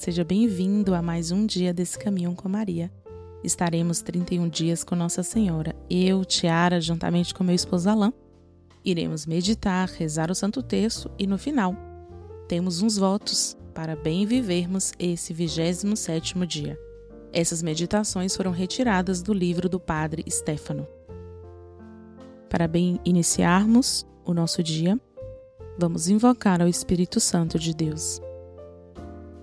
seja bem-vindo a mais um dia desse caminho com Maria. Estaremos 31 dias com Nossa Senhora. Eu, Tiara, juntamente com meu esposo Alain, iremos meditar, rezar o Santo Terço e no final temos uns votos para bem vivermos esse 27º dia. Essas meditações foram retiradas do livro do Padre Stefano. Para bem iniciarmos o nosso dia, vamos invocar ao Espírito Santo de Deus.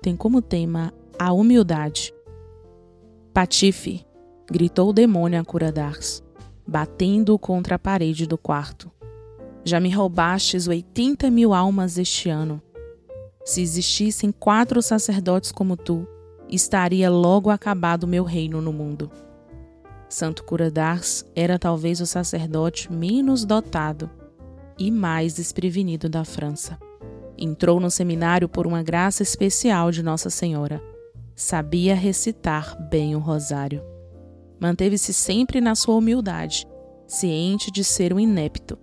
tem como tema a humildade. Patife, gritou o demônio a Curadars, batendo contra a parede do quarto. Já me roubastes oitenta mil almas este ano. Se existissem quatro sacerdotes como tu, estaria logo acabado meu reino no mundo. Santo Curadars era talvez o sacerdote menos dotado e mais desprevenido da França. Entrou no seminário por uma graça especial de Nossa Senhora. Sabia recitar bem o rosário. Manteve-se sempre na sua humildade, ciente de ser um inepto.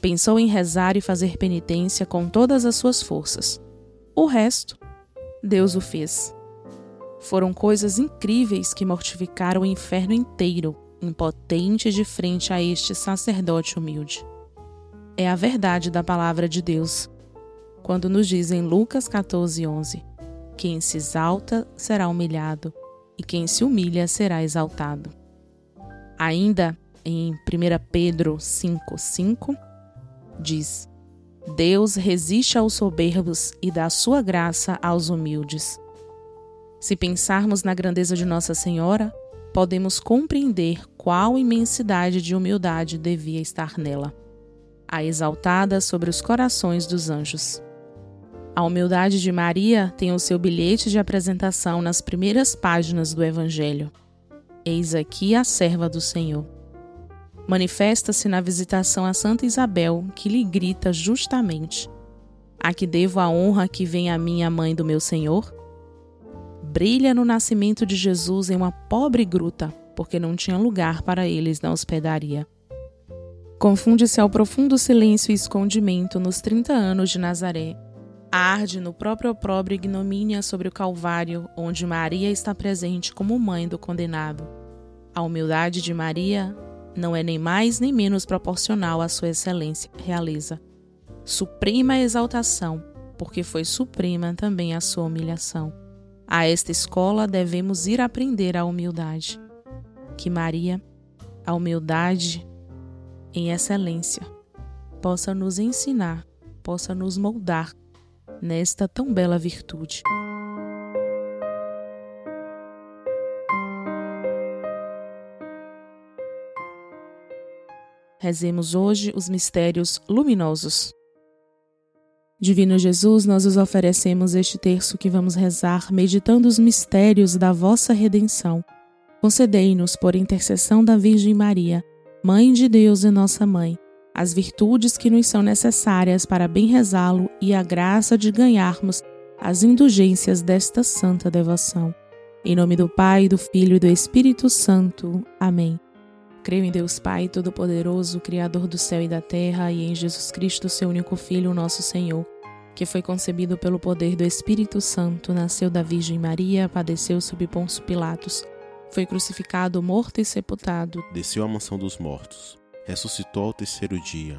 Pensou em rezar e fazer penitência com todas as suas forças. O resto, Deus o fez. Foram coisas incríveis que mortificaram o inferno inteiro, impotente de frente a este sacerdote humilde. É a verdade da palavra de Deus quando nos diz em Lucas 14, 11: Quem se exalta será humilhado, e quem se humilha será exaltado. Ainda em 1 Pedro 5, 5, diz: Deus resiste aos soberbos e dá sua graça aos humildes. Se pensarmos na grandeza de Nossa Senhora, podemos compreender qual imensidade de humildade devia estar nela. A exaltada sobre os corações dos anjos. A humildade de Maria tem o seu bilhete de apresentação nas primeiras páginas do Evangelho. Eis aqui a serva do Senhor. Manifesta-se na visitação a Santa Isabel, que lhe grita justamente: A que devo a honra que vem a mim a mãe do meu Senhor? Brilha no nascimento de Jesus em uma pobre gruta, porque não tinha lugar para eles na hospedaria. Confunde-se ao profundo silêncio e escondimento nos 30 anos de Nazaré arde no próprio opróbrio ignomínia sobre o Calvário, onde Maria está presente como mãe do condenado. A humildade de Maria não é nem mais nem menos proporcional à sua excelência, realiza. Suprema exaltação, porque foi suprema também a sua humilhação. A esta escola devemos ir aprender a humildade. Que Maria, a humildade em excelência, possa nos ensinar, possa nos moldar nesta tão bela virtude. Rezemos hoje os mistérios luminosos. Divino Jesus, nós os oferecemos este terço que vamos rezar, meditando os mistérios da vossa redenção. Concedei-nos, por intercessão da Virgem Maria, Mãe de Deus e nossa Mãe, as virtudes que nos são necessárias para bem rezá-lo e a graça de ganharmos as indulgências desta santa devoção. Em nome do Pai, do Filho e do Espírito Santo. Amém. Creio em Deus Pai Todo-Poderoso, Criador do céu e da terra, e em Jesus Cristo, seu único Filho, nosso Senhor, que foi concebido pelo poder do Espírito Santo, nasceu da Virgem Maria, padeceu sob Pôncio Pilatos, foi crucificado, morto e sepultado, desceu à mansão dos mortos ressuscitou ao terceiro dia,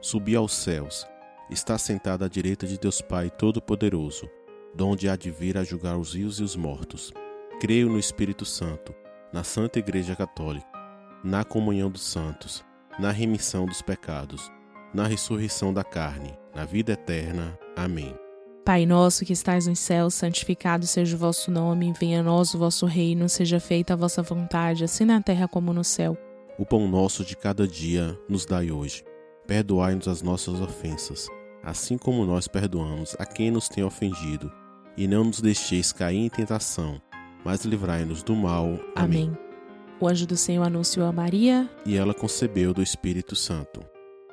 subiu aos céus, está sentado à direita de Deus Pai Todo-Poderoso, donde há de vir a julgar os vivos e os mortos. Creio no Espírito Santo, na Santa Igreja Católica, na comunhão dos santos, na remissão dos pecados, na ressurreição da carne, na vida eterna. Amém. Pai nosso que estais nos céus, santificado seja o vosso nome, venha a nós o vosso reino, seja feita a vossa vontade, assim na terra como no céu. O pão nosso de cada dia nos dai hoje. Perdoai-nos as nossas ofensas, assim como nós perdoamos a quem nos tem ofendido. e não nos deixeis cair em tentação, mas livrai-nos do mal. Amém. Amém. O anjo do Senhor anunciou a Maria, e ela concebeu do Espírito Santo.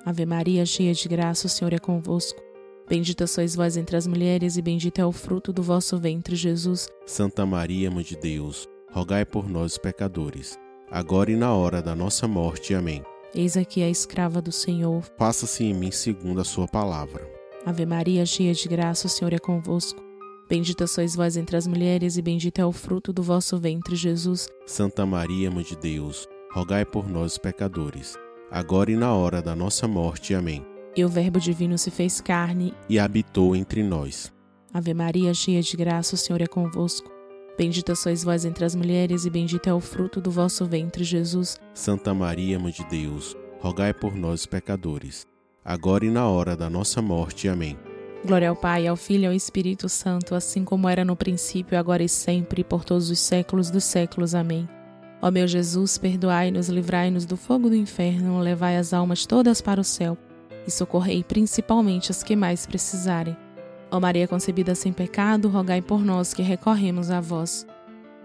Ave Maria, cheia de graça, o Senhor é convosco. Bendita sois vós entre as mulheres, e bendito é o fruto do vosso ventre, Jesus. Santa Maria, Mãe de Deus, rogai por nós, pecadores, agora e na hora da nossa morte. Amém. Eis aqui a escrava do Senhor. Faça-se em mim segundo a sua palavra. Ave Maria, cheia de graça, o Senhor é convosco. Bendita sois vós entre as mulheres, e bendito é o fruto do vosso ventre, Jesus. Santa Maria, Mãe de Deus, rogai por nós, pecadores, agora e na hora da nossa morte. Amém. E o Verbo Divino se fez carne e habitou entre nós. Ave Maria, cheia de graça, o Senhor é convosco. Bendita sois vós entre as mulheres, e bendito é o fruto do vosso ventre, Jesus. Santa Maria, Mãe de Deus, rogai por nós, pecadores, agora e na hora da nossa morte. Amém. Glória ao Pai, ao Filho e ao Espírito Santo, assim como era no princípio, agora e sempre, por todos os séculos dos séculos. Amém. Ó meu Jesus, perdoai-nos, livrai-nos do fogo do inferno, levai as almas todas para o céu e socorrei principalmente as que mais precisarem. Ó Maria concebida sem pecado, rogai por nós que recorremos a vós.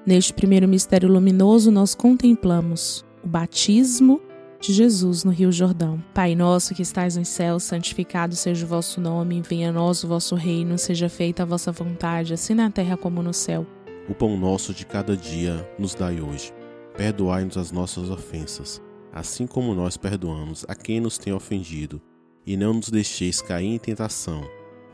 Neste primeiro mistério luminoso, nós contemplamos o batismo de Jesus no Rio Jordão. Pai nosso que estais nos céus, santificado seja o vosso nome, venha a nós o vosso reino, seja feita a vossa vontade, assim na terra como no céu. O pão nosso de cada dia nos dai hoje. Perdoai-nos as nossas ofensas, assim como nós perdoamos a quem nos tem ofendido, e não nos deixeis cair em tentação,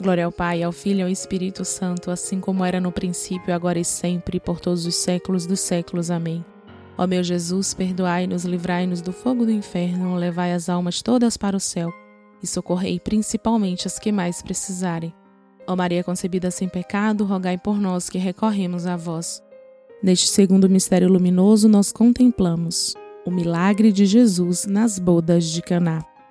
Glória ao Pai, ao Filho e ao Espírito Santo, assim como era no princípio, agora e sempre, por todos os séculos dos séculos. Amém. Ó meu Jesus, perdoai-nos, livrai-nos do fogo do inferno, levai as almas todas para o céu e socorrei principalmente as que mais precisarem. Ó Maria concebida sem pecado, rogai por nós que recorremos a vós. Neste segundo mistério luminoso, nós contemplamos o milagre de Jesus nas bodas de Caná.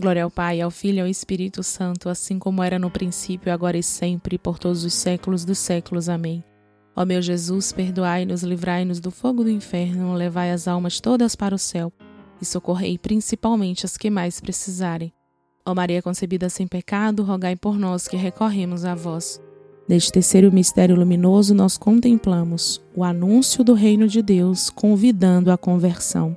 Glória ao Pai, ao Filho e ao Espírito Santo, assim como era no princípio, agora e sempre, por todos os séculos dos séculos. Amém. Ó meu Jesus, perdoai-nos, livrai-nos do fogo do inferno, levai as almas todas para o céu e socorrei principalmente as que mais precisarem. Ó Maria concebida sem pecado, rogai por nós que recorremos a vós. Neste terceiro mistério luminoso, nós contemplamos o anúncio do reino de Deus, convidando à conversão.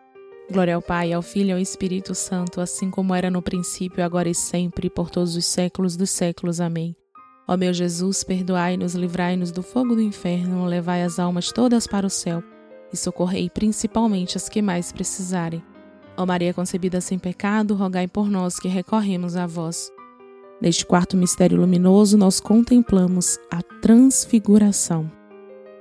Glória ao Pai, ao Filho e ao Espírito Santo, assim como era no princípio, agora e sempre, por todos os séculos dos séculos. Amém. Ó meu Jesus, perdoai-nos, livrai-nos do fogo do inferno, levai as almas todas para o céu e socorrei principalmente as que mais precisarem. Ó Maria concebida sem pecado, rogai por nós que recorremos a vós. Neste quarto mistério luminoso, nós contemplamos a transfiguração.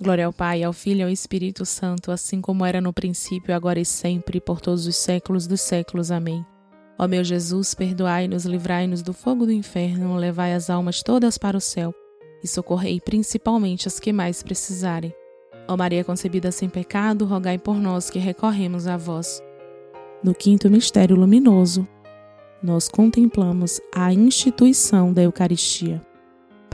Glória ao Pai, ao Filho e ao Espírito Santo, assim como era no princípio, agora e sempre, por todos os séculos dos séculos. Amém. Ó meu Jesus, perdoai-nos, livrai-nos do fogo do inferno, levai as almas todas para o céu e socorrei principalmente as que mais precisarem. Ó Maria concebida sem pecado, rogai por nós que recorremos a vós. No quinto mistério luminoso, nós contemplamos a instituição da Eucaristia.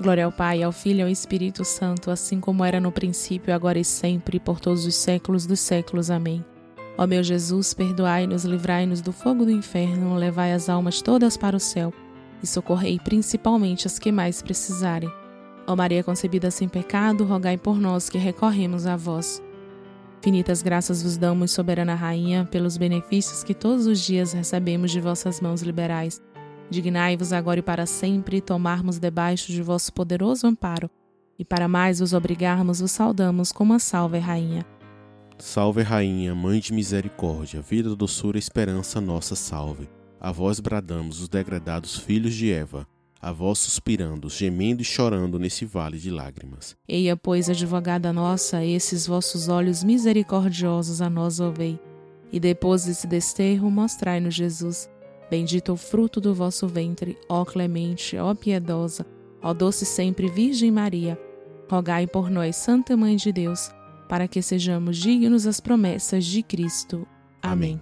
Glória ao Pai, ao Filho e ao Espírito Santo, assim como era no princípio, agora e sempre, por todos os séculos dos séculos. Amém. Ó meu Jesus, perdoai-nos, livrai-nos do fogo do inferno, levai as almas todas para o céu e socorrei principalmente as que mais precisarem. Ó Maria concebida sem pecado, rogai por nós que recorremos a vós. Finitas graças vos damos, soberana Rainha, pelos benefícios que todos os dias recebemos de vossas mãos liberais. Dignai-vos agora e para sempre tomarmos debaixo de vosso poderoso amparo, e para mais vos obrigarmos, vos saudamos como a salve, Rainha. Salve, Rainha, Mãe de Misericórdia, vida, doçura, esperança, nossa salve. A vós bradamos os degradados filhos de Eva, a vós suspirando, gemendo e chorando nesse vale de lágrimas. Eia, pois, advogada nossa, esses vossos olhos misericordiosos a nós ouvei, e depois desse desterro mostrai-nos Jesus Bendito o fruto do vosso ventre, ó clemente, ó piedosa, ó doce sempre Virgem Maria. Rogai por nós, Santa Mãe de Deus, para que sejamos dignos das promessas de Cristo. Amém.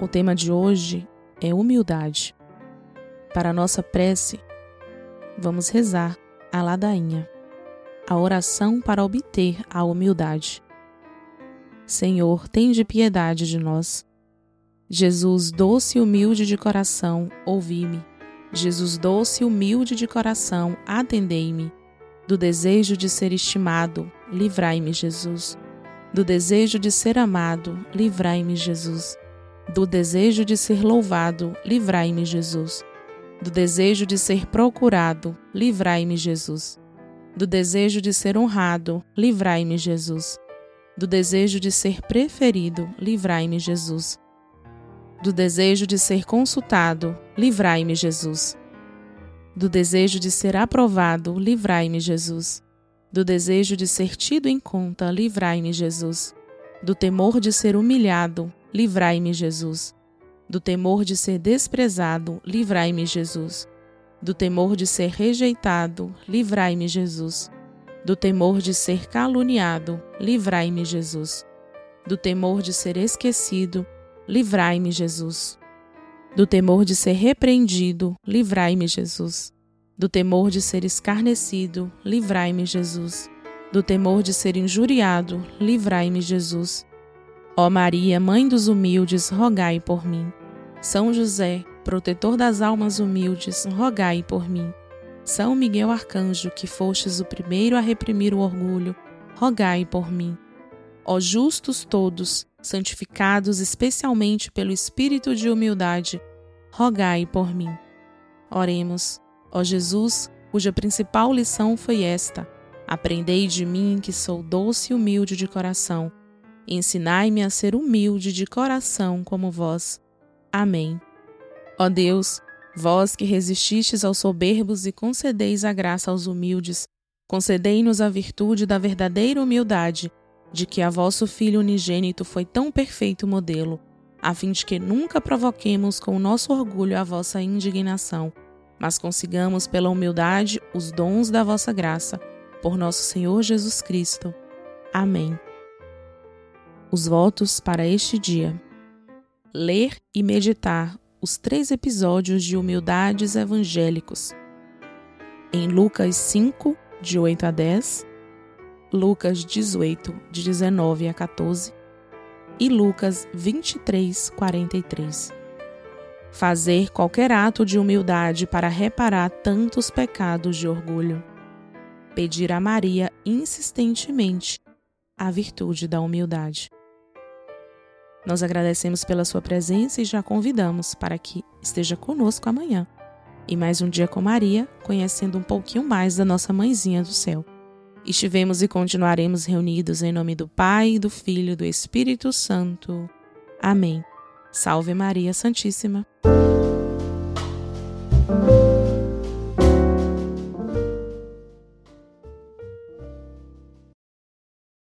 O tema de hoje é humildade. Para nossa prece, vamos rezar a ladainha a oração para obter a humildade. Senhor, tende piedade de nós. Jesus, doce e humilde de coração, ouvi-me. Jesus, doce e humilde de coração, atendei-me. Do desejo de ser estimado, livrai-me, Jesus. Do desejo de ser amado, livrai-me, Jesus. Do desejo de ser louvado, livrai-me, Jesus. Do desejo de ser procurado, livrai-me, Jesus do desejo de ser honrado, livrai-me, Jesus. Do desejo de ser preferido, livrai-me, Jesus. Do desejo de ser consultado, livrai-me, Jesus. Do desejo de ser aprovado, livrai-me, Jesus. Do desejo de ser tido em conta, livrai-me, Jesus. Do temor de ser humilhado, livrai-me, Jesus. Do temor de ser desprezado, livrai-me, Jesus do temor de ser rejeitado, livrai-me, Jesus. Do temor de ser caluniado, livrai-me, Jesus. Do temor de ser esquecido, livrai-me, Jesus. Do temor de ser repreendido, livrai-me, Jesus. Do temor de ser escarnecido, livrai-me, Jesus. Do temor de ser injuriado, livrai-me, Jesus. Ó Maria, Mãe dos humildes, rogai por mim. São José, protetor das almas humildes, rogai por mim. São Miguel Arcanjo, que fostes o primeiro a reprimir o orgulho, rogai por mim. Ó justos todos, santificados especialmente pelo espírito de humildade, rogai por mim. Oremos. Ó Jesus, cuja principal lição foi esta: Aprendei de mim que sou doce e humilde de coração. Ensinai-me a ser humilde de coração como vós. Amém. Ó Deus, vós que resististes aos soberbos e concedeis a graça aos humildes, concedei-nos a virtude da verdadeira humildade, de que a vosso Filho unigênito foi tão perfeito modelo, a fim de que nunca provoquemos com o nosso orgulho a vossa indignação. mas consigamos pela humildade os dons da vossa graça, por nosso Senhor Jesus Cristo. Amém. Os votos para este dia: ler e meditar os três episódios de Humildades Evangélicos. Em Lucas 5, de 8 a 10, Lucas 18, de 19 a 14 e Lucas 23, 43 fazer qualquer ato de humildade para reparar tantos pecados de orgulho. Pedir a Maria insistentemente a virtude da humildade. Nós agradecemos pela sua presença e já convidamos para que esteja conosco amanhã. E mais um dia com Maria, conhecendo um pouquinho mais da nossa mãezinha do céu. Estivemos e continuaremos reunidos em nome do Pai, do Filho e do Espírito Santo. Amém. Salve Maria Santíssima.